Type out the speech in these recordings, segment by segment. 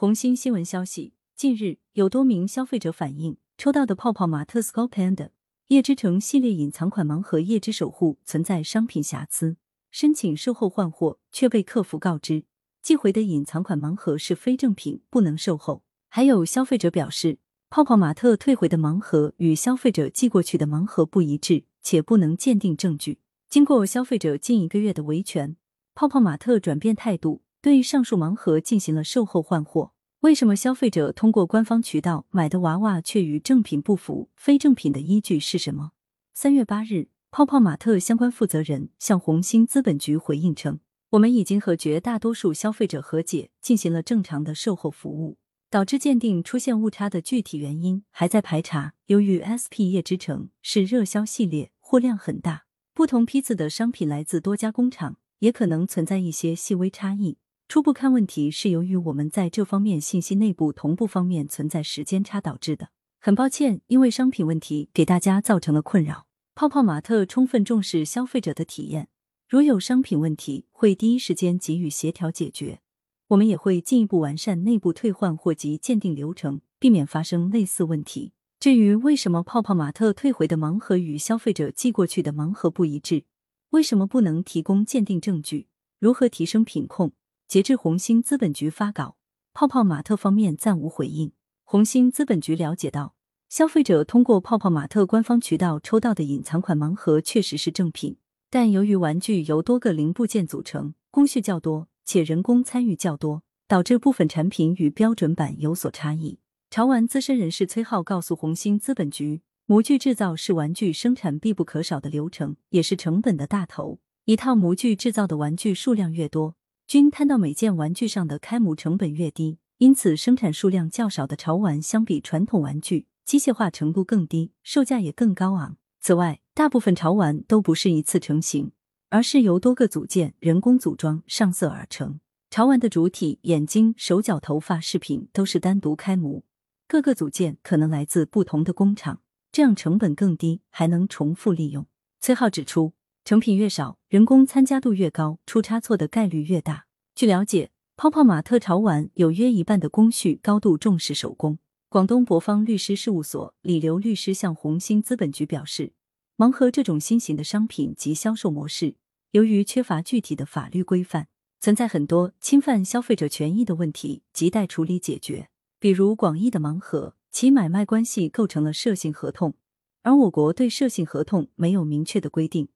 红星新闻消息，近日有多名消费者反映，抽到的泡泡玛特 Sculpand 叶之城系列隐藏款盲盒叶之守护存在商品瑕疵，申请售后换货却被客服告知寄回的隐藏款盲盒是非正品，不能售后。还有消费者表示，泡泡玛特退回的盲盒与消费者寄过去的盲盒不一致，且不能鉴定证据。经过消费者近一个月的维权，泡泡玛特转变态度。对上述盲盒进行了售后换货。为什么消费者通过官方渠道买的娃娃却与正品不符？非正品的依据是什么？三月八日，泡泡玛特相关负责人向红星资本局回应称：“我们已经和绝大多数消费者和解，进行了正常的售后服务。导致鉴定出现误差的具体原因还在排查。由于 SP 叶之城是热销系列，货量很大，不同批次的商品来自多家工厂，也可能存在一些细微差异。”初步看问题是由于我们在这方面信息内部同步方面存在时间差导致的，很抱歉，因为商品问题给大家造成了困扰。泡泡玛特充分重视消费者的体验，如有商品问题会第一时间给予协调解决，我们也会进一步完善内部退换货及鉴定流程，避免发生类似问题。至于为什么泡泡玛特退回的盲盒与消费者寄过去的盲盒不一致，为什么不能提供鉴定证据，如何提升品控？截至红星资本局发稿，泡泡玛特方面暂无回应。红星资本局了解到，消费者通过泡泡玛特官方渠道抽到的隐藏款盲盒确实是正品，但由于玩具由多个零部件组成，工序较多，且人工参与较多，导致部分产品与标准版有所差异。潮玩资深人士崔浩告诉红星资本局，模具制造是玩具生产必不可少的流程，也是成本的大头。一套模具制造的玩具数量越多。均摊到每件玩具上的开模成本越低，因此生产数量较少的潮玩相比传统玩具，机械化程度更低，售价也更高昂。此外，大部分潮玩都不是一次成型，而是由多个组件人工组装上色而成。潮玩的主体、眼睛、手脚、头发、饰品都是单独开模，各个组件可能来自不同的工厂，这样成本更低，还能重复利用。崔浩指出。成品越少，人工参加度越高，出差错的概率越大。据了解，泡泡玛特潮玩有约一半的工序高度重视手工。广东博方律师事务所李刘律师向红星资本局表示，盲盒这种新型的商品及销售模式，由于缺乏具体的法律规范，存在很多侵犯消费者权益的问题，亟待处理解决。比如广义的盲盒，其买卖关系构成了涉性合同，而我国对涉性合同没有明确的规定。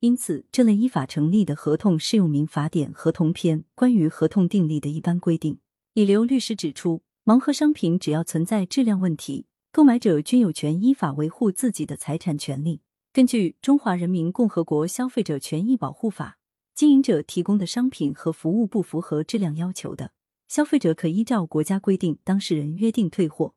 因此，这类依法成立的合同适用民法典合同篇关于合同订立的一般规定。李刘律师指出，盲盒商品只要存在质量问题，购买者均有权依法维护自己的财产权利。根据《中华人民共和国消费者权益保护法》，经营者提供的商品和服务不符合质量要求的，消费者可依照国家规定，当事人约定退货，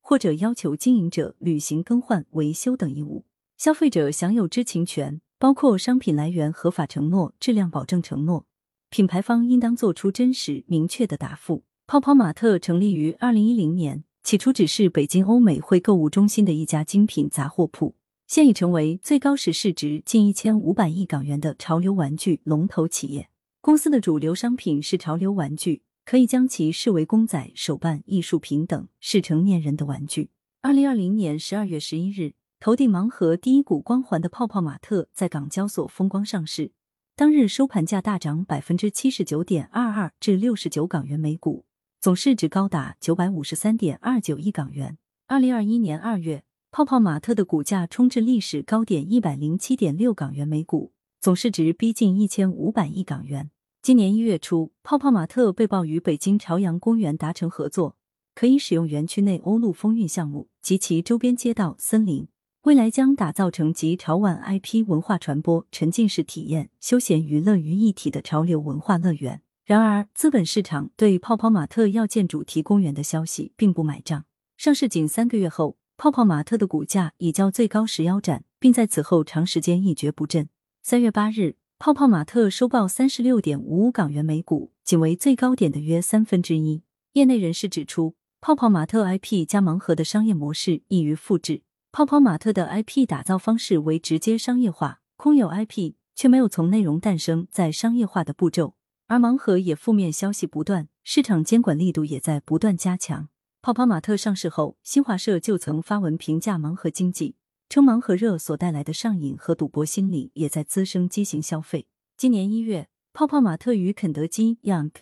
或者要求经营者履行更换、维修等义务。消费者享有知情权。包括商品来源合法承诺、质量保证承诺，品牌方应当做出真实明确的答复。泡泡玛特成立于二零一零年，起初只是北京欧美汇购物中心的一家精品杂货铺，现已成为最高时市值近一千五百亿港元的潮流玩具龙头企业。公司的主流商品是潮流玩具，可以将其视为公仔、手办、艺术品等，是成年人的玩具。二零二零年十二月十一日。头顶盲盒第一股光环的泡泡玛特在港交所风光上市，当日收盘价大涨百分之七十九点二二至六十九港元每股，总市值高达九百五十三点二九亿港元。二零二一年二月，泡泡玛特的股价冲至历史高点一百零七点六港元每股，总市值逼近一千五百亿港元。今年一月初，泡泡玛特被曝与北京朝阳公园达成合作，可以使用园区内欧陆风韵项目及其周边街道、森林。未来将打造成集潮玩 IP 文化传播、沉浸式体验、休闲娱乐于一体的潮流文化乐园。然而，资本市场对泡泡玛特要建主题公园的消息并不买账。上市仅三个月后，泡泡玛特的股价已较最高时腰斩，并在此后长时间一蹶不振。三月八日，泡泡玛特收报三十六点五五港元每股，仅为最高点的约三分之一。业内人士指出，泡泡玛特 IP 加盲盒的商业模式易于复制。泡泡玛特的 IP 打造方式为直接商业化，空有 IP 却没有从内容诞生再商业化的步骤。而盲盒也负面消息不断，市场监管力度也在不断加强。泡泡玛特上市后，新华社就曾发文评价盲盒经济，称盲盒热所带来的上瘾和赌博心理也在滋生畸形消费。今年一月，泡泡玛特与肯德基 Young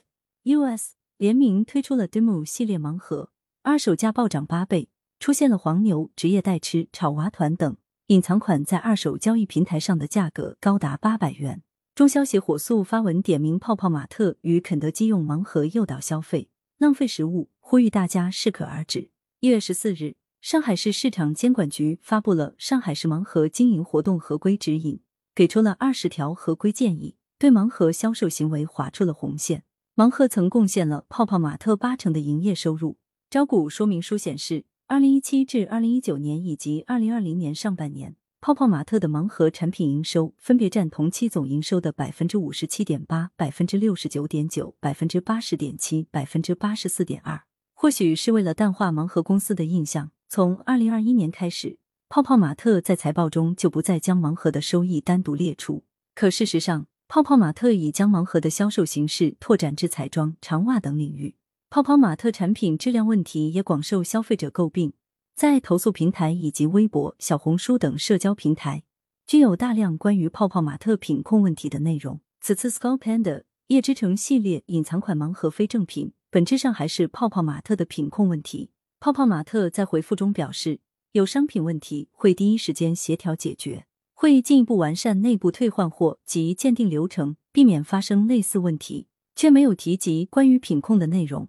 US 联名推出了 Demo 系列盲盒，二手价暴涨八倍，出现了黄牛、职业代吃、炒娃团等隐藏款，在二手交易平台上的价格高达八百元。中消协火速发文点名泡泡玛特与肯德基用盲盒诱导消费、浪费食物，呼吁大家适可而止。一月十四日，上海市市场监管局发布了《上海市盲盒经营活动合规指引》，给出了二十条合规建议，对盲盒销售行为划出了红线。盲盒曾贡献了泡泡玛特八成的营业收入。招股说明书显示，二零一七至二零一九年以及二零二零年上半年。泡泡玛特的盲盒产品营收分别占同期总营收的百分之五十七点八、百分之六十九点九、百分之八十点七、百分之八十四点二。或许是为了淡化盲盒公司的印象，从二零二一年开始，泡泡玛特在财报中就不再将盲盒的收益单独列出。可事实上，泡泡玛特已将盲盒的销售形式拓展至彩妆、长袜等领域。泡泡玛特产品质量问题也广受消费者诟病。在投诉平台以及微博、小红书等社交平台，均有大量关于泡泡玛特品控问题的内容。此次 Skull Panda 叶之城系列隐藏款盲盒非正品，本质上还是泡泡玛特的品控问题。泡泡玛特在回复中表示，有商品问题会第一时间协调解决，会进一步完善内部退换货及鉴定流程，避免发生类似问题，却没有提及关于品控的内容。